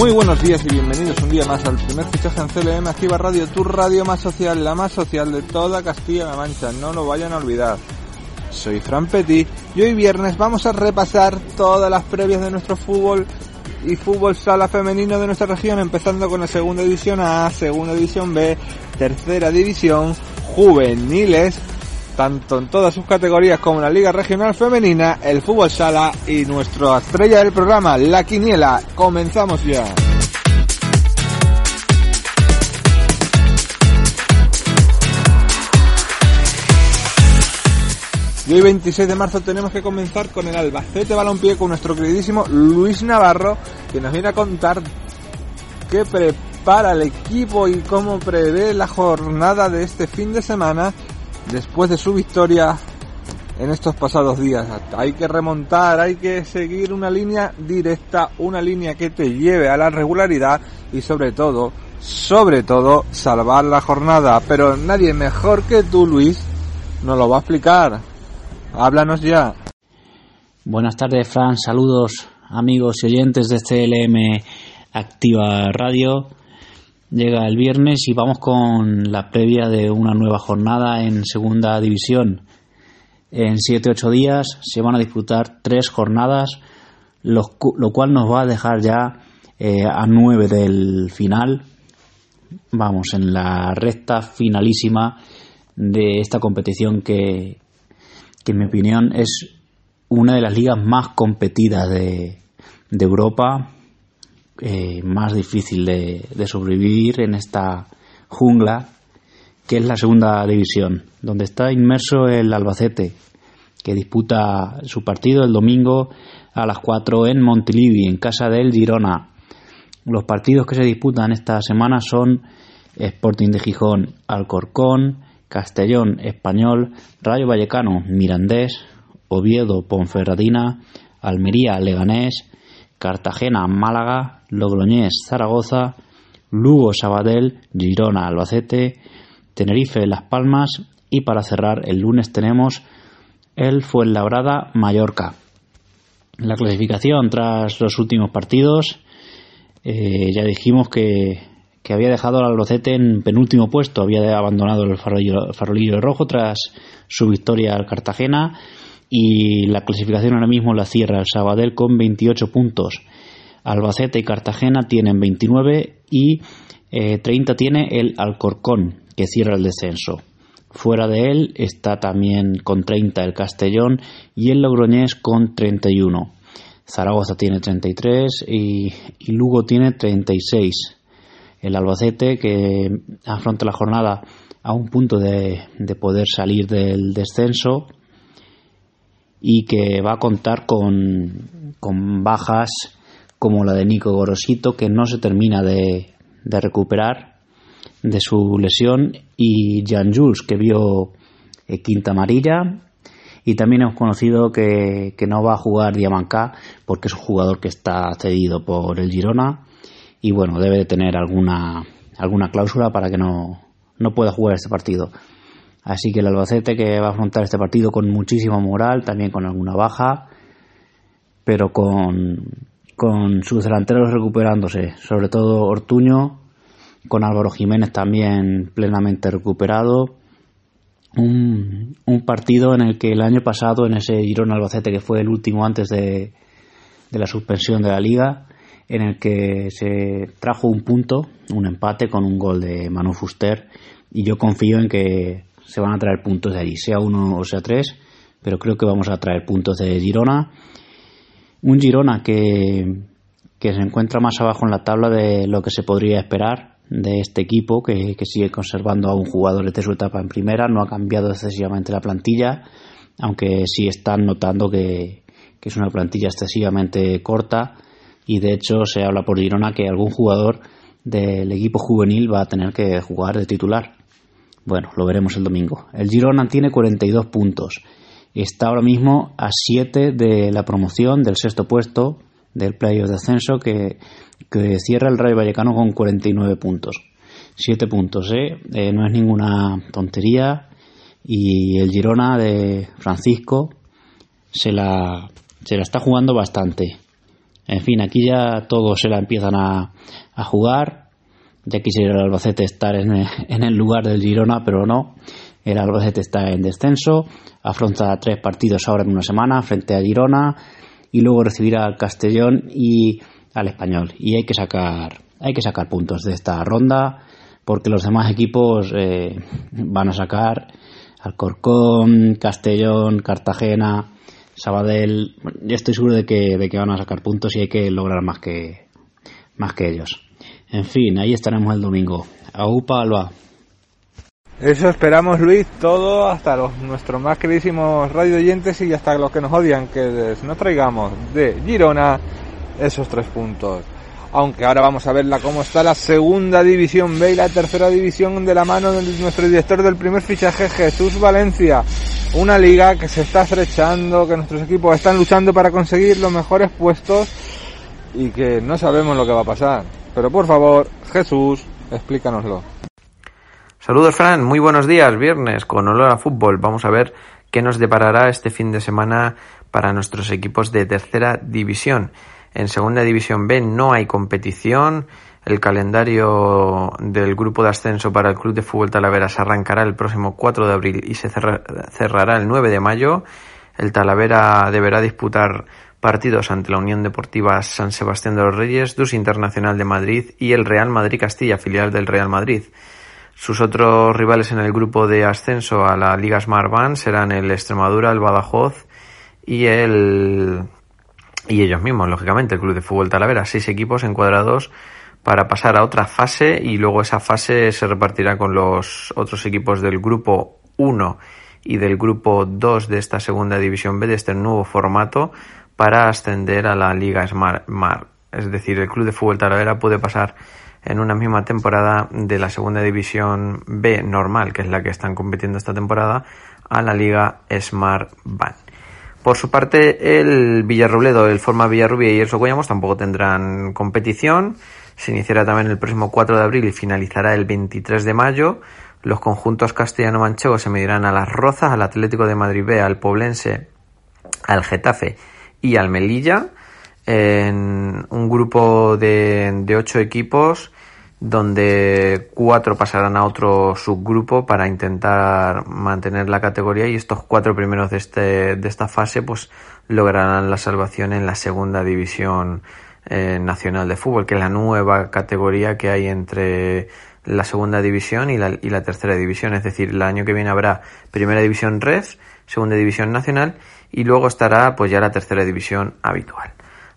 Muy buenos días y bienvenidos un día más al primer fichaje en CLM Activa Radio, tu radio más social, la más social de toda Castilla-La Mancha, no lo vayan a olvidar. Soy Fran Petit y hoy viernes vamos a repasar todas las previas de nuestro fútbol y fútbol sala femenino de nuestra región, empezando con la segunda división A, segunda división B, tercera división, juveniles, tanto en todas sus categorías como en la Liga Regional Femenina, el fútbol sala y nuestra estrella del programa, la Quiniela. Comenzamos ya. Y hoy 26 de marzo tenemos que comenzar con el Albacete Balompié con nuestro queridísimo Luis Navarro, que nos viene a contar qué prepara el equipo y cómo prevé la jornada de este fin de semana después de su victoria en estos pasados días. Hay que remontar, hay que seguir una línea directa, una línea que te lleve a la regularidad y sobre todo, sobre todo, salvar la jornada. Pero nadie mejor que tú, Luis, nos lo va a explicar. Háblanos ya. Buenas tardes, Fran. Saludos, amigos y oyentes de CLM Activa Radio. Llega el viernes y vamos con la previa de una nueva jornada en Segunda División. En 7-8 días se van a disputar tres jornadas, lo, cual nos va a dejar ya eh, a 9 del final. Vamos, en la recta finalísima de esta competición que, que en mi opinión es una de las ligas más competidas de, de Europa, eh, más difícil de, de, sobrevivir en esta jungla que es la segunda división, donde está inmerso el Albacete, que disputa su partido el domingo a las 4 en Montilivi, en casa del Girona. Los partidos que se disputan esta semana son Sporting de Gijón, Alcorcón, Castellón, Español, Rayo Vallecano, Mirandés, Oviedo, Ponferradina, Almería, Leganés, Cartagena, Málaga, Logroñés, Zaragoza, Lugo, Sabadell, Girona, Albacete, Tenerife, Las Palmas y para cerrar el lunes tenemos el Fuenlabrada, Mallorca. La clasificación tras los últimos partidos, eh, ya dijimos que que había dejado al Albacete en penúltimo puesto, había abandonado el farolillo, farolillo rojo tras su victoria al Cartagena y la clasificación ahora mismo la cierra el Sabadell con 28 puntos. Albacete y Cartagena tienen 29 y 30 eh, tiene el Alcorcón, que cierra el descenso. Fuera de él está también con 30 el Castellón y el Logroñés con 31. Zaragoza tiene 33 y, y Lugo tiene 36 el Albacete que afronta la jornada a un punto de, poder salir del descenso y que va a contar con, con, bajas como la de Nico Gorosito que no se termina de, de recuperar de su lesión y Jan Jules que vio eh, quinta amarilla y también hemos conocido que, que no va a jugar Diamanca porque es un jugador que está cedido por el Girona y bueno, debe de tener alguna, alguna cláusula para que no, no pueda jugar este partido. Así que el Albacete que va a afrontar este partido con muchísima moral, también con alguna baja, pero con, con sus delanteros recuperándose, sobre todo Ortuño, con Álvaro Jiménez también plenamente recuperado. Un, partido en el que el año pasado, en ese Girón Albacete que fue el último antes de, de la suspensión de la liga, en el que se trajo un punto, un empate con un gol de Manu Fuster y yo confío en que se van a traer puntos de allí, sea uno o sea tres, pero creo que vamos a traer puntos de Girona. Un Girona que, que se encuentra más abajo en la tabla de lo que se podría esperar de este equipo, que, sigue conservando a un jugador de su etapa en primera, no ha cambiado excesivamente la plantilla, aunque sí están notando que, que es una plantilla excesivamente corta y de hecho se habla por Girona que algún jugador del equipo juvenil va a tener que jugar de titular. Bueno, lo veremos el domingo. El Girona tiene 42 puntos. Está ahora mismo a 7 de la promoción del sexto puesto del playoff de ascenso que, cierra el Rayo Vallecano con 49 puntos. 7 puntos, ¿eh? ¿eh? No es ninguna tontería. Y el Girona de Francisco se la, se la está jugando bastante En fin, aquí ya todos se la empiezan a, a jugar. Ya quisiera el Albacete estar en el, en el lugar del Girona, pero no. El Albacete está en descenso, afronta tres partidos ahora en una semana frente a Girona y luego recibirá al Castellón y al Español. Y hay que sacar, hay que sacar puntos de esta ronda porque los demás equipos eh, van a sacar Alcorcón, Castellón, Cartagena, Sabadell. Yo estoy seguro de que, de que van a sacar puntos y hay que lograr más que, más que ellos. En fin, ahí estaremos el domingo. Aupa, Alba. Eso esperamos, Luis, todo hasta los nuestros más queridísimos radio oyentes y hasta los que nos odian, que nos traigamos de Girona esos tres puntos. Aunque ahora vamos a verla cómo está la segunda división B y la tercera división de la mano de nuestro director del primer fichaje, Jesús Valencia. Una liga que se está estrechando, que nuestros equipos están luchando para conseguir los mejores puestos y que no sabemos lo que va a pasar. Pero por favor, Jesús, explícanoslo. Saludos Fran, muy buenos días, viernes con olor a fútbol. Vamos a ver qué nos deparará este fin de semana para nuestros equipos de tercera división. En segunda división B no hay competición. El calendario del grupo de ascenso para el Club de Fútbol Talavera se arrancará el próximo 4 de abril y se cerrará el 9 de mayo. El Talavera deberá disputar partidos ante la Unión Deportiva San Sebastián de los Reyes, Dus Internacional de Madrid y el Real Madrid Castilla, filial del Real Madrid. Sus otros rivales en el grupo de ascenso a la Liga Smart Band serán el Extremadura, el Badajoz y el y ellos mismos, lógicamente, el Club de Fútbol Talavera, seis equipos encuadrados para pasar a otra fase y luego esa fase se repartirá con los otros equipos del grupo 1 y del grupo 2 de esta segunda división B de este nuevo formato para ascender a la Liga Smart Mar. Es decir, el Club de Fútbol Talavera puede pasar en una misma temporada de la segunda división B normal, que es la que están compitiendo esta temporada, a la Liga Smart Band. Por su parte, el Villarrobledo, el Forma Villarrubia y el Socuellamos tampoco tendrán competición. Se iniciará también el próximo 4 de abril y finalizará el 23 de mayo. Los conjuntos castellano-manchegos se medirán a las Rozas, al Atlético de Madrid B, al Poblense, al Getafe y al Melilla en un grupo de, de ocho equipos donde cuatro pasarán a otro subgrupo para intentar mantener la categoría y estos cuatro primeros de, este, de esta fase pues lograrán la salvación en la segunda división eh, nacional de fútbol, que es la nueva categoría que hay entre la segunda división y la, y la tercera división. Es decir, el año que viene habrá primera división red, segunda división nacional y luego estará pues ya la tercera división habitual.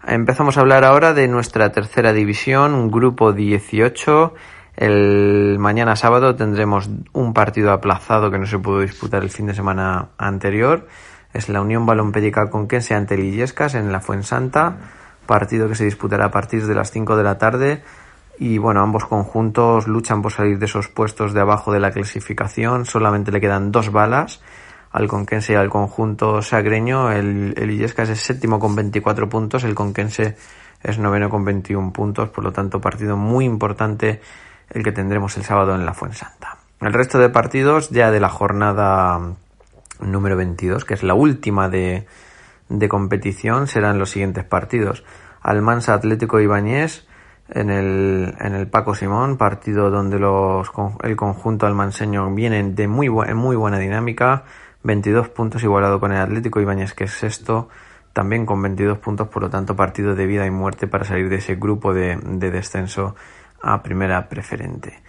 Empezamos a hablar ahora de nuestra tercera división, un grupo 18. El mañana sábado tendremos un partido aplazado que no se pudo disputar el fin de semana anterior. Es la Unión Balompédica Conquense ante Lillescas en la Fuensanta. Partido que se disputará a partir de las 5 de la tarde. Y bueno, ambos conjuntos luchan por salir de esos puestos de abajo de la clasificación. Solamente le quedan dos balas al Conquense y al conjunto sagreño. El, el Illescas es séptimo con 24 puntos, el Conquense es noveno con 21 puntos, por lo tanto partido muy importante el que tendremos el sábado en la Fuensanta. El resto de partidos ya de la jornada número 22, que es la última de, de competición, serán los siguientes partidos. Almansa Atlético Ibáñez en el, en el Paco Simón, partido donde los, el conjunto almanseño viene de muy, en muy buena dinámica, 22 puntos igualado con el Atlético Ibáñez, que es sexto, también con 22 puntos, por lo tanto partido de vida y muerte para salir de ese grupo de, descenso a primera preferente.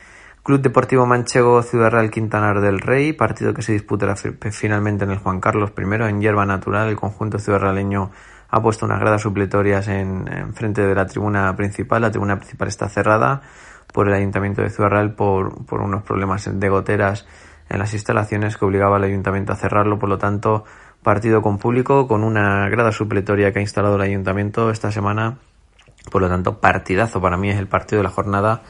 Club Deportivo Manchego Ciudad Real Quintanar del Rey, partido que se disputará finalmente en el Juan Carlos I en hierba natural. El conjunto ciudad realeño ha puesto unas gradas supletorias en, frente de la tribuna principal. La tribuna principal está cerrada por el Ayuntamiento de Ciudad Real por, por unos problemas de goteras en las instalaciones que obligaba al ayuntamiento a cerrarlo, por lo tanto, partido con público, con una grada supletoria que ha instalado el ayuntamiento esta semana, por lo tanto, partidazo para mí es el partido de la jornada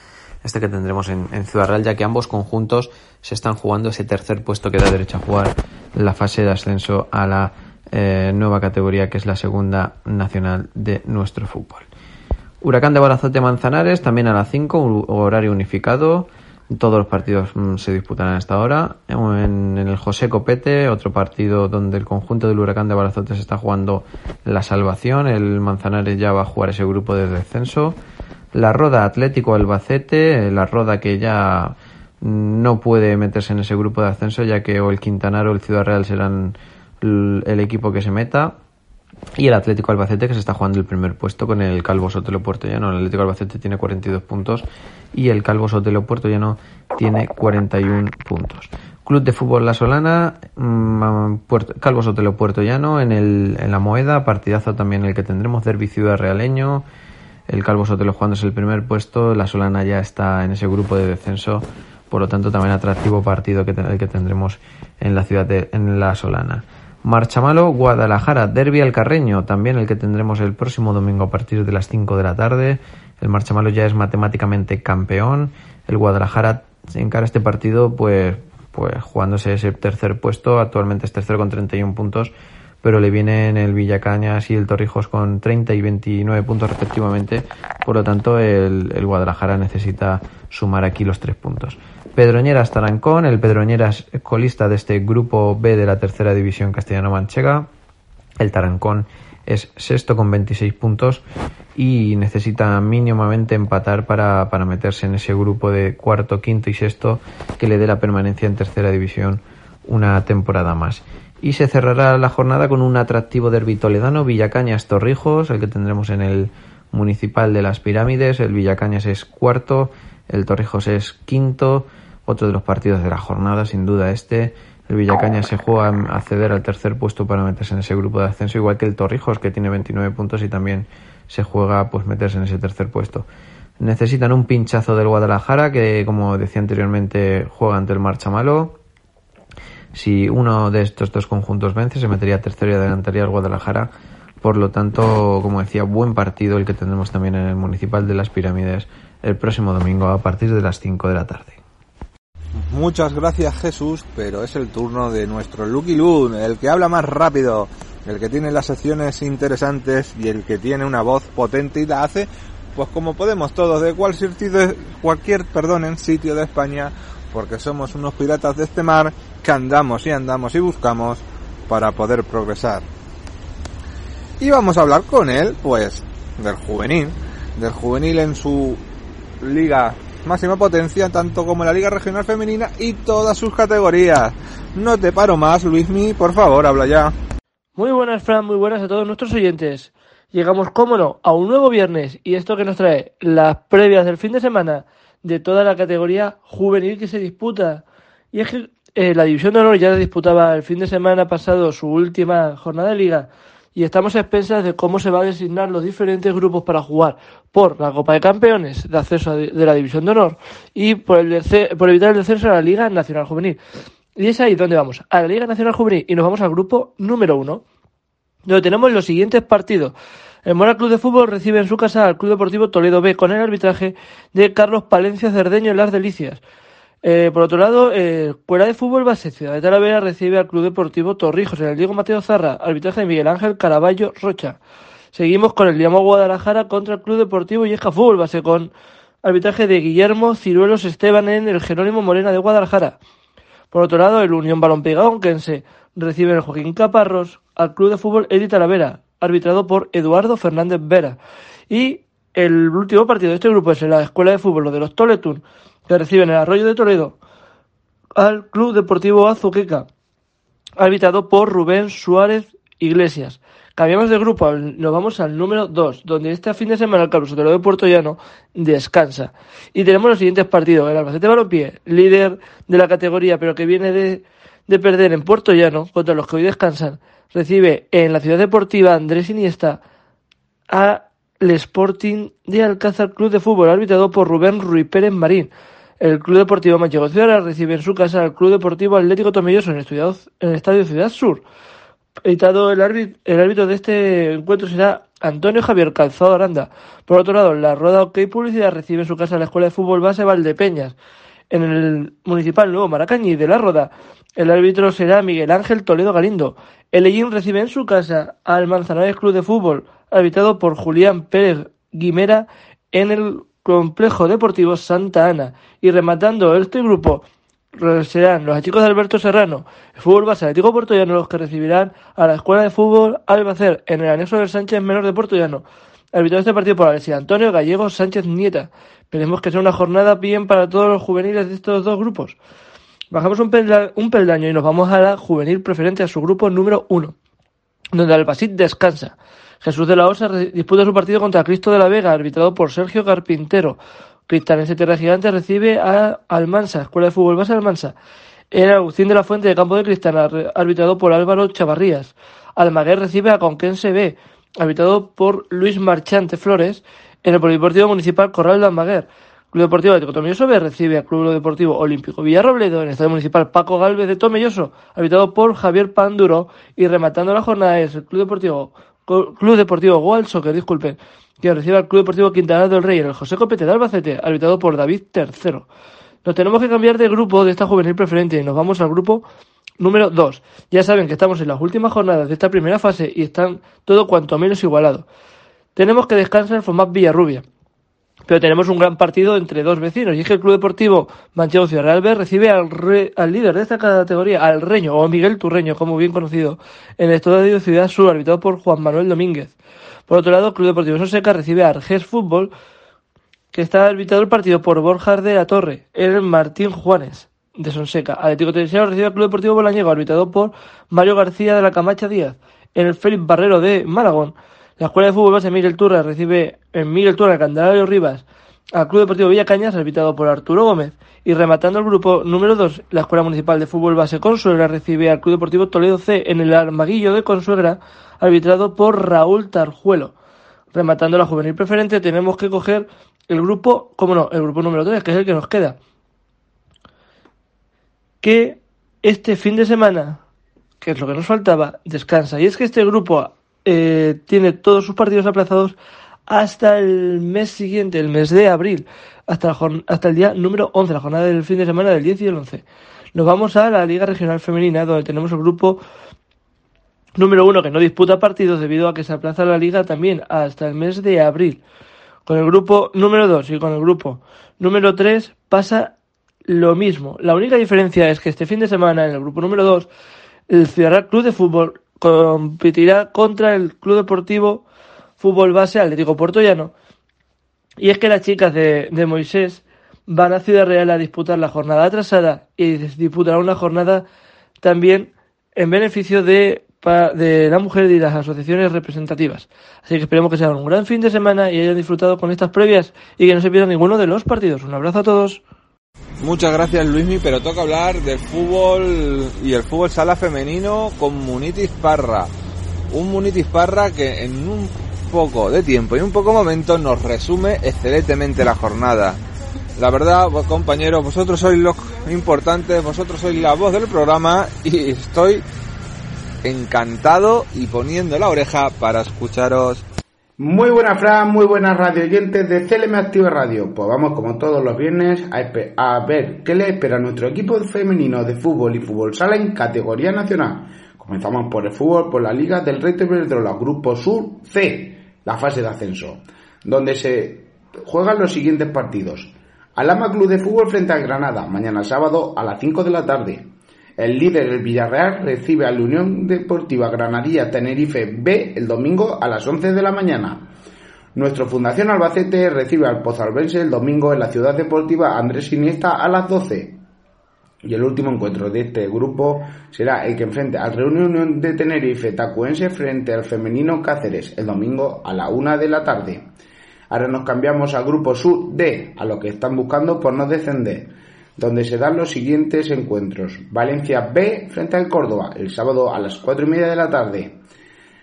este que tendremos en, Ciudad Real, ya que ambos conjuntos se están jugando ese tercer puesto que da derecho a jugar la fase de ascenso a la eh, nueva categoría que es la segunda nacional de nuestro fútbol. Huracán de Barazote Manzanares también a las 5, horario unificado Todos los partidos mm, se disputarán hasta ahora. En, el José Copete, otro partido donde el conjunto del Huracán de Balazote se está jugando la salvación. El Manzanares ya va a jugar ese grupo de descenso. La Roda Atlético Albacete, la Roda que ya no puede meterse en ese grupo de ascenso ya que o el Quintanar o el Ciudad Real serán el equipo que se meta y el Atlético Albacete que se está jugando el primer puesto con el Calvo Sotelo Puerto Llano. El Atlético Albacete tiene 42 puntos y el Calvo Sotelo Puerto Llano tiene 41 puntos. Club de Fútbol La Solana, mm, Calvo Sotelo Puerto Llano en, el, en la Moeda, partidazo también el que tendremos, Derby Ciudad Realeño, el Calvo Sotelo jugándose el primer puesto, La Solana ya está en ese grupo de descenso, por lo tanto también atractivo partido que, el que tendremos en la ciudad de en La Solana. Marchamalo, Guadalajara, Derby Alcarreño, también el que tendremos el próximo domingo a partir de las 5 de la tarde. El Marchamalo ya es matemáticamente campeón. El Guadalajara encara este partido pues, pues jugándose ese tercer puesto. Actualmente es tercero con 31 puntos, pero le vienen el Villacañas y el Torrijos con 30 y 29 puntos respectivamente. Por lo tanto, el, el Guadalajara necesita sumar aquí los tres puntos. Pedroñeras Tarancón, el Pedroñeras colista de este grupo B de la tercera división castellano-manchega. El Tarancón es sexto con 26 puntos y necesita mínimamente empatar para, para, meterse en ese grupo de cuarto, quinto y sexto que le dé la permanencia en tercera división una temporada más. Y se cerrará la jornada con un atractivo derbi toledano, Villacañas Torrijos, el que tendremos en el municipal de las Pirámides. El Villacañas es cuarto, el Torrijos es quinto otro de los partidos de la jornada, sin duda este. El Villacaña se juega a acceder al tercer puesto para meterse en ese grupo de ascenso, igual que el Torrijos, que tiene 29 puntos y también se juega pues meterse en ese tercer puesto. Necesitan un pinchazo del Guadalajara, que como decía anteriormente, juega ante el Marchamalo. Si uno de estos dos conjuntos vence, se metería tercero y adelantaría al Guadalajara. Por lo tanto, como decía, buen partido el que tendremos también en el Municipal de las Pirámides el próximo domingo a partir de las 5 de la tarde. Muchas gracias Jesús, pero es el turno de nuestro Lucky Loon, el que habla más rápido, el que tiene las secciones interesantes y el que tiene una voz potente y la hace, pues como podemos todos de cualquier sitio, cualquier, perdón, en sitio de España, porque somos unos piratas de este mar que andamos y andamos y buscamos para poder progresar. Y vamos a hablar con él, pues, del juvenil, del juvenil en su liga máxima potencia, tanto como la Liga Regional Femenina y todas sus categorías. No te paro más, Luismi, por favor, habla ya. Muy buenas, Fran, muy buenas a todos nuestros oyentes. Llegamos, cómo no, a un nuevo viernes y esto que nos trae las previas del fin de semana de toda la categoría juvenil que se disputa. Y es que eh, la División de Honor ya disputaba el fin de semana pasado su última jornada de liga y estamos a expensas de cómo se va a designar los diferentes grupos para jugar por la Copa de Campeones de acceso de la División de Honor y por, el por evitar el descenso a la Liga Nacional Juvenil. Y es ahí donde vamos, a la Liga Nacional Juvenil y nos vamos al grupo número uno, donde tenemos los siguientes partidos. El Moral Club de Fútbol recibe en su casa al Club Deportivo Toledo B con el arbitraje de Carlos Palencia Cerdeño en Las Delicias. Eh, por otro lado, eh, Escuela de Fútbol Base Ciudad de Talavera recibe al Club Deportivo Torrijos en el Diego Mateo Zarra, arbitraje de Miguel Ángel Caraballo Rocha. Seguimos con el Dinamo Guadalajara contra el Club Deportivo Yesca Fútbol Base con arbitraje de Guillermo Ciruelos Esteban en el Jerónimo Morena de Guadalajara. Por otro lado, el Unión Balompié Gaonquense recibe el Joaquín Caparros al Club de Fútbol Edith Talavera, arbitrado por Eduardo Fernández Vera. Y el último partido de este grupo es en la Escuela de Fútbol de los Toletun que reciben el Arroyo de Toledo al Club Deportivo Azuqueca, habitado por Rubén Suárez Iglesias. Cambiamos de grupo, nos vamos al número 2, donde este fin de semana el Sotelo de Puerto Llano descansa. Y tenemos los siguientes partidos. El Albacete Balompié, líder de la categoría, pero que viene de, de perder en Puerto Llano, contra los que hoy descansan, recibe en la ciudad deportiva Andrés Iniesta a el Sporting de Alcázar Club de Fútbol, arbitrado por Rubén Ruiz Pérez Marín. El Club Deportivo Manchego Ciudad recibe en su casa al Club Deportivo Atlético Tomilloso en el, Estadio Ciudad Sur. Editado el árbitro, el árbitro de este encuentro será Antonio Javier Calzado Aranda. Por otro lado, la Rueda OK Publicidad recibe en su casa la Escuela de Fútbol Base Valdepeñas. En el Municipal Nuevo Maracañí de la Roda, el árbitro será Miguel Ángel Toledo Galindo. El Ellín recibe en su casa al Manzanares Club de Fútbol, habitado por Julián Pérez Guimera en el Complejo Deportivo Santa Ana. Y rematando este grupo serán los chicos de Alberto Serrano, el fútbol base Atlético los que recibirán a la Escuela de Fútbol Albacer en el anexo del Sánchez Menor de Portollano. Arbitrado este partido por Alexis Antonio Gallego Sánchez Nieta. Esperemos que sea una jornada bien para todos los juveniles de estos dos grupos. Bajamos un, peldaño y nos vamos a la juvenil preferente, a su grupo número uno, donde Albacit descansa. Jesús de la Osa disputa su partido contra Cristo de la Vega, arbitrado por Sergio Carpintero. Cristianense Tierra Gigante recibe a Almansa, Escuela de Fútbol Base Almansa. En Agustín de la Fuente de Campo de Cristal, arbitrado por Álvaro Chavarrías. Almaguer recibe a Conquense B, arbitrado por Luis Marchante Flores. En el Polideportivo Municipal Corral de Almaguer. Club Deportivo de Tomelloso B recibe al Club Deportivo Olímpico Villarrobledo en el Estadio Municipal Paco Galvez de Tomelloso, arbitrado por Javier Panduro. Y rematando la jornada es el Club Deportivo Club Deportivo Goal Soccer, disculpen, que recibe al Club Deportivo Quintana del Rey en el José Copete de Albacete, arbitrado por David III. Nos tenemos que cambiar de grupo de esta juvenil preferente y nos vamos al grupo número 2. Ya saben que estamos en las últimas jornadas de esta primera fase y están todo cuanto menos igualados. Tenemos que descansar el FOMAP Villarrubia. Pero tenemos un gran partido entre dos vecinos, y es que el Club Deportivo Manchego Ciudad Real B recibe al, al líder de esta categoría, al Reño, o Miguel Turreño, como bien conocido, en el Estadio Ciudad Sur, arbitrado por Juan Manuel Domínguez. Por otro lado, el Club Deportivo Sonseca recibe a Arges Fútbol, que está arbitrado el partido por Borja de la Torre, el Martín Juanes de Sonseca. Atlético Tenerife recibe al Club Deportivo Bolañego, arbitrado por Mario García de la Camacha Díaz. En el Félix Barrero de Malagón, la Escuela de Fútbol Base Miguel Turra recibe en Miguel Turra, Candelario Rivas, al Club Deportivo Villa Cañas, arbitrado por Arturo Gómez. Y rematando el grupo número 2, la Escuela Municipal de Fútbol Base Consuegra recibe al Club Deportivo Toledo C en el Armaguillo de Consuegra, arbitrado por Raúl Tarjuelo. Rematando la juvenil preferente, tenemos que coger el grupo, como no, el grupo número 3, que es el que nos queda. Que este fin de semana, que es lo que nos faltaba, descansa. Y es que este grupo eh, tiene todos sus partidos aplazados hasta el mes siguiente, el mes de abril, hasta, hasta el día número 11, la jornada del fin de semana del 10 y el 11. Nos vamos a la Liga Regional Femenina, donde tenemos el grupo número 1 que no disputa partidos debido a que se aplaza la liga también hasta el mes de abril. Con el grupo número 2 y con el grupo número 3 pasa lo mismo. La única diferencia es que este fin de semana en el grupo número 2 el Ciudad Club de Fútbol competirá contra el Club Deportivo Fútbol Base Atlético Portollano. Y es que las chicas de, de Moisés van a Ciudad Real a disputar la jornada atrasada y disputarán una jornada también en beneficio de, de la mujer y las asociaciones representativas. Así que esperemos que sea un gran fin de semana y hayan disfrutado con estas previas y que no se pierdan ninguno de los partidos. Un abrazo a todos. Muchas gracias Luismi, pero toca hablar del fútbol y el fútbol sala femenino con Munitis Parra. Un Munitis Parra que en un poco de tiempo y un poco momento nos resume excelentemente la jornada. La verdad, compañeros, vosotros sois los importantes, vosotros sois la voz del programa y estoy encantado y poniendo la oreja para escucharos muy buenas, Fran, muy buenas radio oyentes de CLM Activa Radio. Pues vamos, como todos los viernes, a, ver qué le espera a nuestro equipo femenino de fútbol y fútbol sala en categoría nacional. Comenzamos por el fútbol, por la Liga del Rey de la Grupo Sur C, la fase de ascenso, donde se juegan los siguientes partidos. Alama Club de Fútbol frente al Granada, mañana sábado a las 5 de la tarde. El líder, el Villarreal, recibe a la Unión Deportiva Granadilla Tenerife B el domingo a las 11 de la mañana. Nuestro Fundación Albacete recibe al Pozalbense el domingo en la Ciudad Deportiva Andrés Iniesta a las 12. Y el último encuentro de este grupo será el que enfrente al Reunión de Tenerife Tacuense frente al Femenino Cáceres el domingo a la 1 de la tarde. Ahora nos cambiamos al grupo Sur D, a lo que están buscando por no descender donde se dan los siguientes encuentros. Valencia B frente al Córdoba, el sábado a las cuatro y media de la tarde.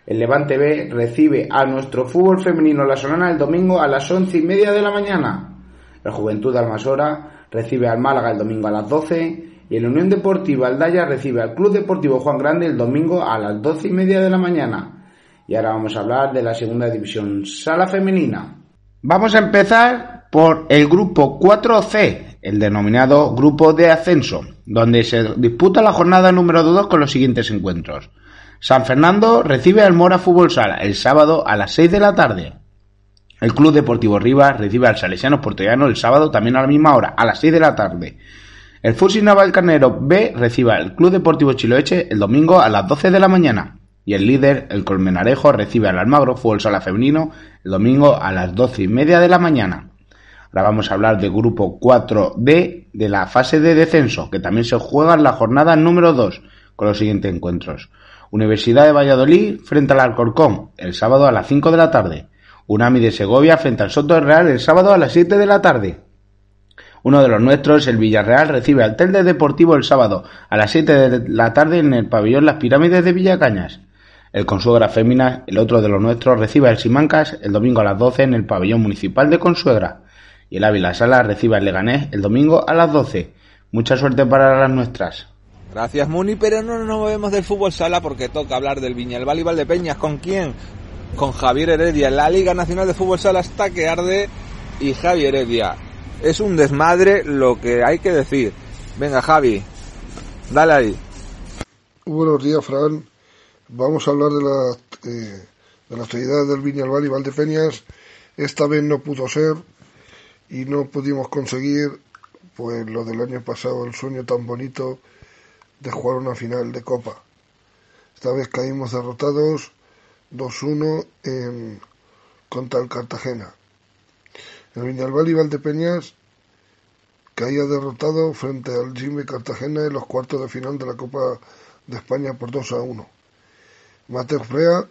El Levante B recibe a nuestro fútbol femenino La Solana el domingo a las once y media de la mañana. La Juventud Almasora recibe al Málaga el domingo a las doce y la Unión Deportiva Aldaya recibe al Club Deportivo Juan Grande el domingo a las doce y media de la mañana. Y ahora vamos a hablar de la segunda división sala femenina. Vamos a empezar por el grupo 4C, el denominado Grupo de Ascenso, donde se disputa la jornada número 2 con los siguientes encuentros. San Fernando recibe al Mora Fútbol Sala el sábado a las 6 de la tarde. El Club Deportivo Rivas recibe al Salesianos Portollano el sábado también a la misma hora, a las 6 de la tarde. El Fusil Naval Carnero B recibe al Club Deportivo Chiloeche el domingo a las 12 de la mañana. Y el líder, el Colmenarejo, recibe al Almagro Fútbol Sala Femenino el domingo a las 12 y media de la mañana. Ahora vamos a hablar del grupo 4D de la fase de descenso, que también se juega en la jornada número 2, con los siguientes encuentros. Universidad de Valladolid frente al Alcorcón, el sábado a las 5 de la tarde. Unami de Segovia frente al Soto Real el sábado a las 7 de la tarde. Uno de los nuestros, el Villarreal, recibe al Telde Deportivo el sábado a las 7 de la tarde en el pabellón Las Pirámides de Villacañas. El Consuegra Féminas, el otro de los nuestros, recibe al Simancas el domingo a las 12 en el pabellón municipal de Consuegra. Y el Ávila Sala recibe al Leganés el domingo a las 12. Mucha suerte para las nuestras. Gracias Muni, pero no nos movemos del fútbol sala porque toca hablar del Viñalbal y Valdepeñas. ¿Con quién? Con Javier Heredia. La Liga Nacional de Fútbol Sala está que arde y Javier Heredia. Es un desmadre lo que hay que decir. Venga Javi, dale ahí. Buenos días Fran. Vamos a hablar de la, eh, de la actualidad del Viñalbal y Valdepeñas. Esta vez no pudo ser y no pudimos conseguir pues lo del año pasado, el sueño tan bonito de jugar una final de Copa. Esta vez caímos derrotados 2-1 en contra el Cartagena. El Viñalbal y Valdepeñas caía derrotado frente al Jimmy Cartagena en los cuartos de final de la Copa de España por 2 a 1. Mateo Frea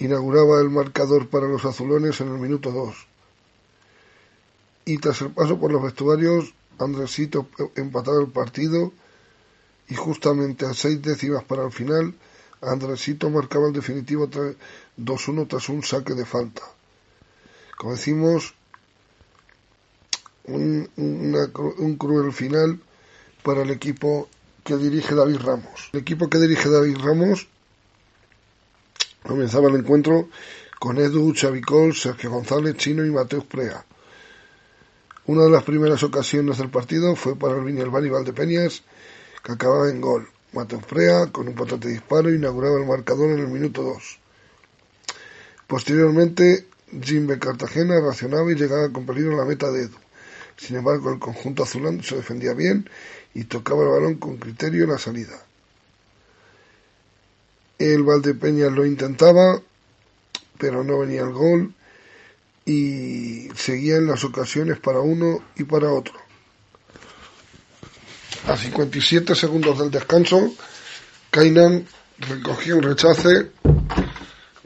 inauguraba el marcador para los azulones en el minuto 2. Y tras el paso por los vestuarios, Andresito empataba el partido y justamente a seis décimas para el final, Andresito marcaba el definitivo 2-1 tras un saque de falta. Como decimos, un, un cruel final para el equipo que dirige David Ramos. El equipo que dirige David Ramos Comenzaba el encuentro con Edu, Chavicol, Sergio González, Chino y Mateus Prea. Una de las primeras ocasiones del partido fue para el Viñalbal y Valdepeñas, que acababa en gol. Mateus Prea, con un potente disparo, inauguraba el marcador en el minuto 2. Posteriormente, Jimbe Cartagena racionaba y llegaba con peligro a la meta de Edu. Sin embargo, el conjunto azulán se defendía bien y tocaba el balón con criterio en la salida. El Valdepeñas lo intentaba, pero no venía el gol y seguían las ocasiones para uno y para otro. A 57 segundos del descanso, Kainan recogió un rechace,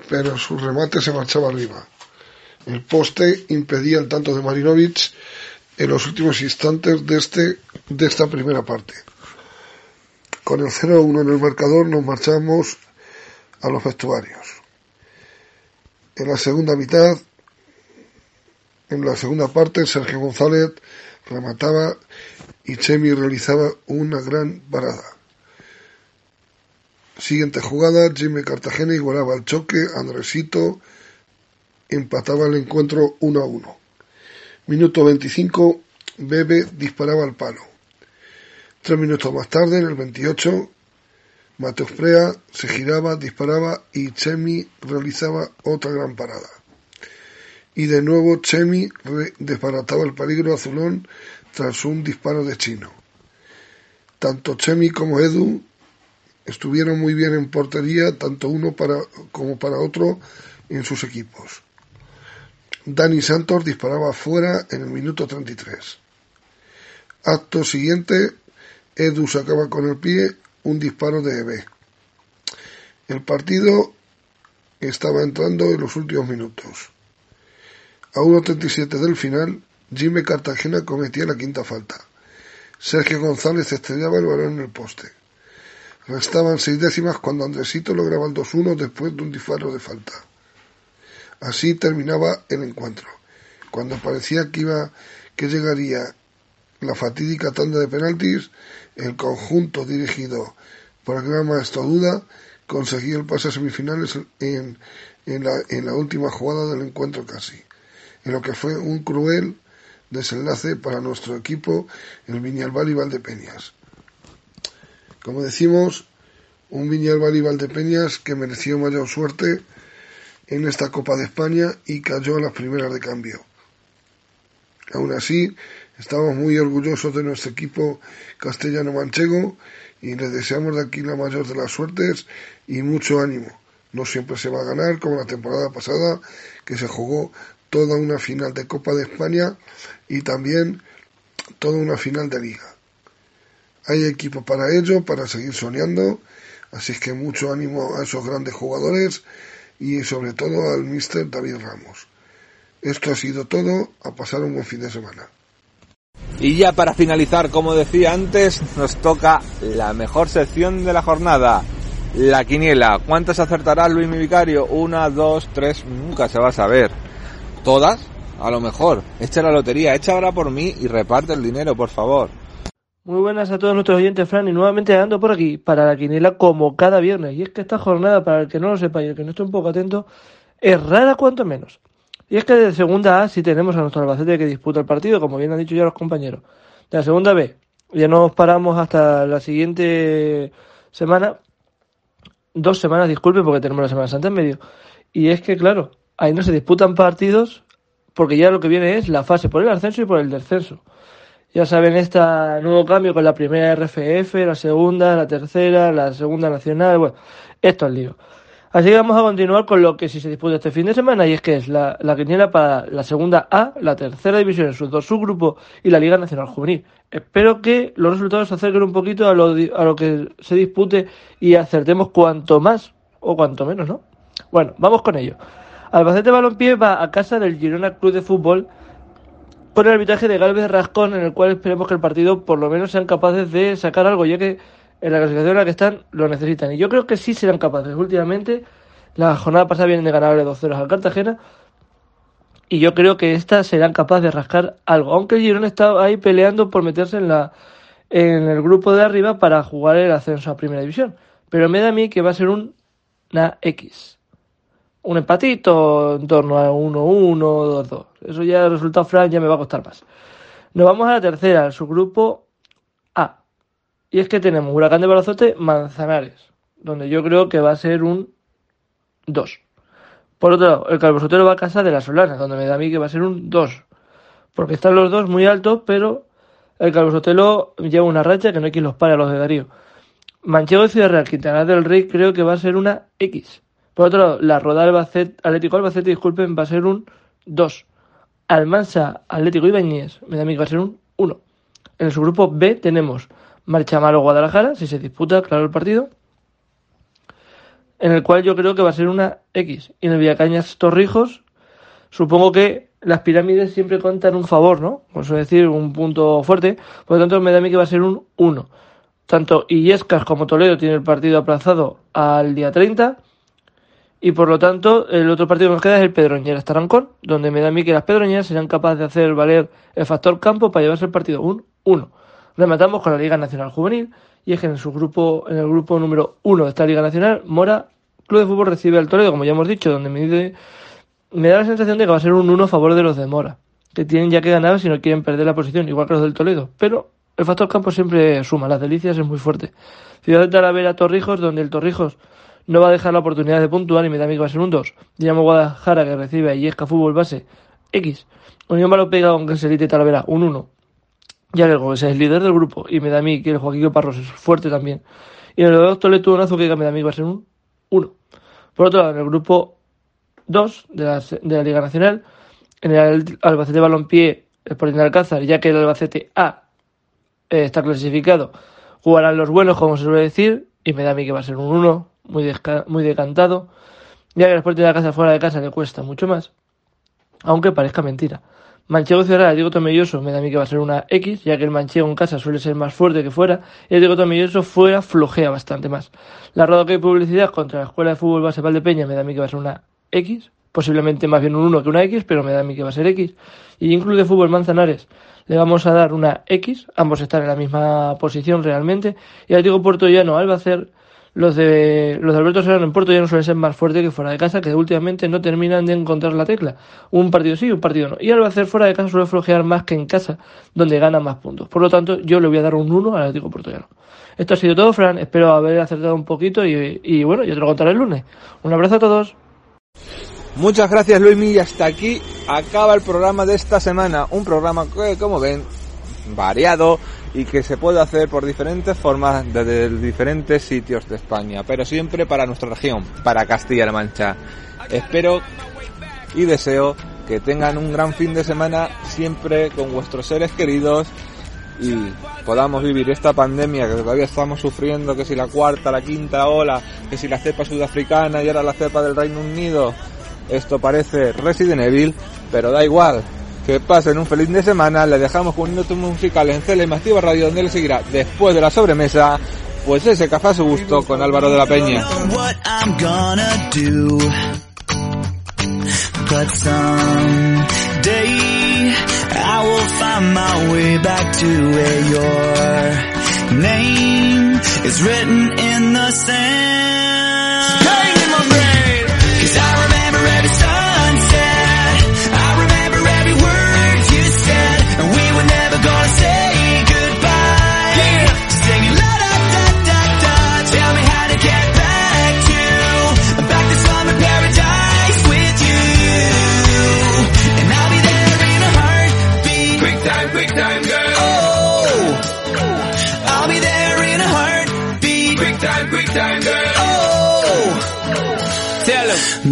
pero su remate se marchaba arriba. El poste impedía el tanto de Marinovich en los últimos instantes de, este, de esta primera parte. Con el 0-1 en el marcador nos marchamos a los vestuarios. En la segunda mitad, en la segunda parte, Sergio González remataba y Chemi realizaba una gran parada. Siguiente jugada, Jimmy Cartagena igualaba el choque, Andresito empataba el encuentro 1 a 1. Minuto 25, Bebe disparaba al palo. Tres minutos más tarde, en el 28, Mateus Prea se giraba, disparaba y Chemi realizaba otra gran parada. Y de nuevo Chemi desbarataba el peligro azulón tras un disparo de chino. Tanto Chemi como Edu estuvieron muy bien en portería, tanto uno para, como para otro en sus equipos. Dani Santos disparaba fuera en el minuto 33. Acto siguiente, Edu sacaba con el pie un disparo de EB. El partido estaba entrando en los últimos minutos. A 1.37 del final, Jimmy Cartagena cometía la quinta falta. Sergio González estrellaba el balón en el poste. Restaban seis décimas cuando Andresito lograba el 2-1 después de un disparo de falta. Así terminaba el encuentro. Cuando parecía que iba que llegaría la fatídica tanda de penaltis, el conjunto dirigido por el gran maestro Duda conseguía el pase a semifinales en, en, la, en la última jugada del encuentro casi, en lo que fue un cruel desenlace para nuestro equipo, el Viñalbal y Valdepeñas. Como decimos, un Viñalbal y Valdepeñas que mereció mayor suerte en esta Copa de España y cayó a las primeras de cambio. Aún así, estamos muy orgullosos de nuestro equipo castellano-manchego y le deseamos de aquí la mayor de las suertes y mucho ánimo. No siempre se va a ganar como la temporada pasada, que se jugó toda una final de Copa de España y también toda una final de liga. Hay equipo para ello, para seguir soñando, así que mucho ánimo a esos grandes jugadores y sobre todo al mister David Ramos. Esto ha sido todo, a pasar un buen fin de semana. Y ya para finalizar, como decía antes, nos toca la mejor sección de la jornada, la quiniela. ¿Cuántas acertará Luis mi vicario? Una, dos, tres, nunca se va a saber. ¿Todas? A lo mejor. Echa la lotería, echa ahora por mí y reparte el dinero, por favor. Muy buenas a todos nuestros oyentes, Fran, y nuevamente ando por aquí para la quiniela como cada viernes. Y es que esta jornada, para el que no lo sepa y el que no esté un poco atento, es rara cuanto menos. Y es que de segunda A sí tenemos a nuestro Albacete que disputa el partido, como bien han dicho ya los compañeros. De la segunda B ya nos paramos hasta la siguiente semana, dos semanas, disculpen, porque tenemos la Semana Santa en medio. Y es que, claro, ahí no se disputan partidos porque ya lo que viene es la fase por el ascenso y por el descenso. Ya saben, este nuevo cambio con la primera RFF, la segunda, la tercera, la segunda nacional, bueno, esto es lío. Así que vamos a continuar con lo que sí se disputa este fin de semana y es que es la, la quiniela para la segunda A, la tercera división en sus dos subgrupos y la Liga Nacional Juvenil. Espero que los resultados se acerquen un poquito a lo, a lo que se dispute y acertemos cuanto más o cuanto menos, ¿no? Bueno, vamos con ello. Albacete Balompié va a casa del Girona Club de Fútbol con el arbitraje de Galvez Rascón, en el cual esperemos que el partido por lo menos sean capaces de sacar algo, ya que en la clasificación en la que están lo necesitan. Y yo creo que sí serán capaces. Últimamente, la jornada pasada vienen de ganarle 2-0 al Cartagena. Y yo creo que esta serán capaces de rascar algo. Aunque el Girona está ahí peleando por meterse en, la, en el grupo de arriba para jugar el ascenso a Primera División. Pero me da a mí que va a ser un, una X un empatito en torno a 1-1, 2-2. Eso ya el resultado final ya me va a costar más. Nos vamos a la tercera, su grupo A. Y es que tenemos Huracán de Balazote, Manzanares, donde yo creo que va a ser un 2. Por otro lado, el Calvo Sotelo va a casa de la Solana, donde me da a mí que va a ser un 2. Porque están los dos muy altos, pero el Calvo Sotelo lleva una racha que no hay quien los pare a los de Darío. Manchego de Ciudad Real, Quintana del Rey, creo que va a ser una X. Por otro lado, la Roda Albacete, Atlético Albacete, disculpen, va a ser un 2. Almansa Atlético Ibáñez, me da a mí que va a ser un 1. En el subgrupo B tenemos Marchamalo Guadalajara, si se disputa, claro, el partido. En el cual yo creo que va a ser una X. Y en el Villacañas Torrijos, supongo que las pirámides siempre cuentan un favor, ¿no? Por eso decir, un punto fuerte. Por lo tanto, me da a mí que va a ser un 1. Tanto Illescas como Toledo tienen el partido aplazado al día 30 y por lo tanto el otro partido que nos queda es el Pedroñeras Tarancón, donde me da a mí que las Pedroñeras serán capaces de hacer valer el factor campo para llevarse el partido un 1. Rematamos con la Liga Nacional Juvenil y es que en su grupo, en el grupo número 1 de esta Liga Nacional, Mora Club de Fútbol recibe al Toledo, como ya hemos dicho, donde me, me da la sensación de que va a ser un 1 a favor de los de Mora, que tienen ya que ganar si no quieren perder la posición, igual que los del Toledo, pero el factor campo siempre suma, las delicias es muy fuerte. Ciudad de Talavera Torrijos, donde el Torrijos no va a dejar la oportunidad de puntuar y me da a mí que va a ser un 2. Dinamo Guadalajara que recibe a Iesca Fútbol Base X. Unión Pega con Elite Talavera un 1. Ya que es el líder del grupo y me da a mí que el Joaquín Parros es fuerte también. Y en el doctor Letudonazo que me da a mí que va a ser un 1. Por otro lado, en el grupo 2 de la, Liga Nacional, en el Albacete Balompié, el Sporting de Alcázar, ya que el Albacete A eh, está clasificado, jugarán los buenos, como se suele decir, y me da a mí que va a ser un 1 muy, muy decantado, ya que el deporte de la casa fuera de casa le cuesta mucho más, aunque parezca mentira. Manchego Ciudad, digo Tomelloso, me da a mí que va a ser una X, ya que el manchego en casa suele ser más fuerte que fuera, y el digo Tomelloso fuera flojea bastante más. La roda que hay publicidad contra la Escuela de Fútbol Base Valdepeña me da a mí que va a ser una X, posiblemente más bien un 1 que una X, pero me da a mí que va a ser X. Y incluso de Fútbol Manzanares le vamos a dar una X, ambos están en la misma posición realmente, y el digo Puerto Llano, al hacer los de, los de Alberto Serrano en Puerto ya no suelen ser más fuertes que fuera de casa, que últimamente no terminan de encontrar la tecla. Un partido sí, un partido no. Y al hacer fuera de casa suele flojear más que en casa, donde gana más puntos. Por lo tanto, yo le voy a dar un 1 al Atlético Puertollano. Esto ha sido todo, Fran. Espero haber acertado un poquito y, y bueno, yo te lo contaré el lunes. Un abrazo a todos. Muchas gracias Luismi y hasta aquí acaba el programa de esta semana. Un programa que, como ven, variado, y que se puede hacer por diferentes formas desde diferentes sitios de España, pero siempre para nuestra región, para Castilla-La Mancha. Espero y deseo que tengan un gran fin de semana siempre con vuestros seres queridos y podamos vivir esta pandemia que todavía estamos sufriendo, que si la cuarta, la quinta ola, que si la cepa sudafricana y ahora la cepa del Reino Unido. Esto parece Resident Evil, pero da igual, que pasen un feliz de semana, les dejamos con un minuto musical en Cele Mastiva Radio donde les seguirá después de la sobremesa, pues ese café a su gusto con Álvaro de la Peña. name is written in the sand.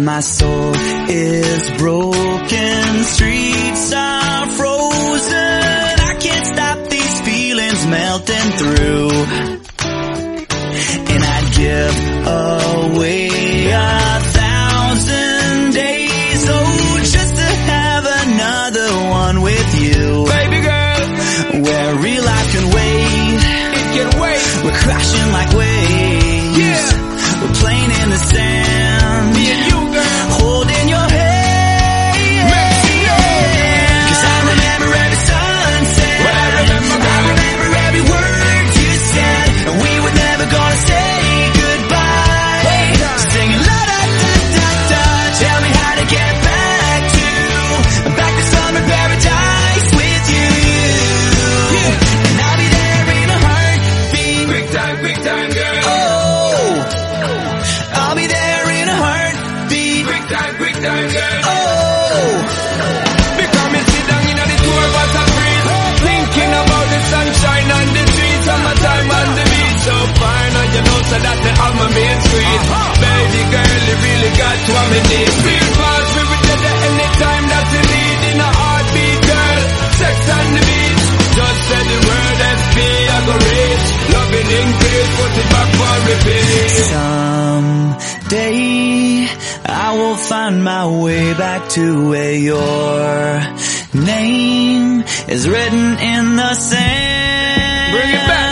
my soul is broken. Streets are frozen. I can't stop these feelings melting through. is written in the sand. Bring it back.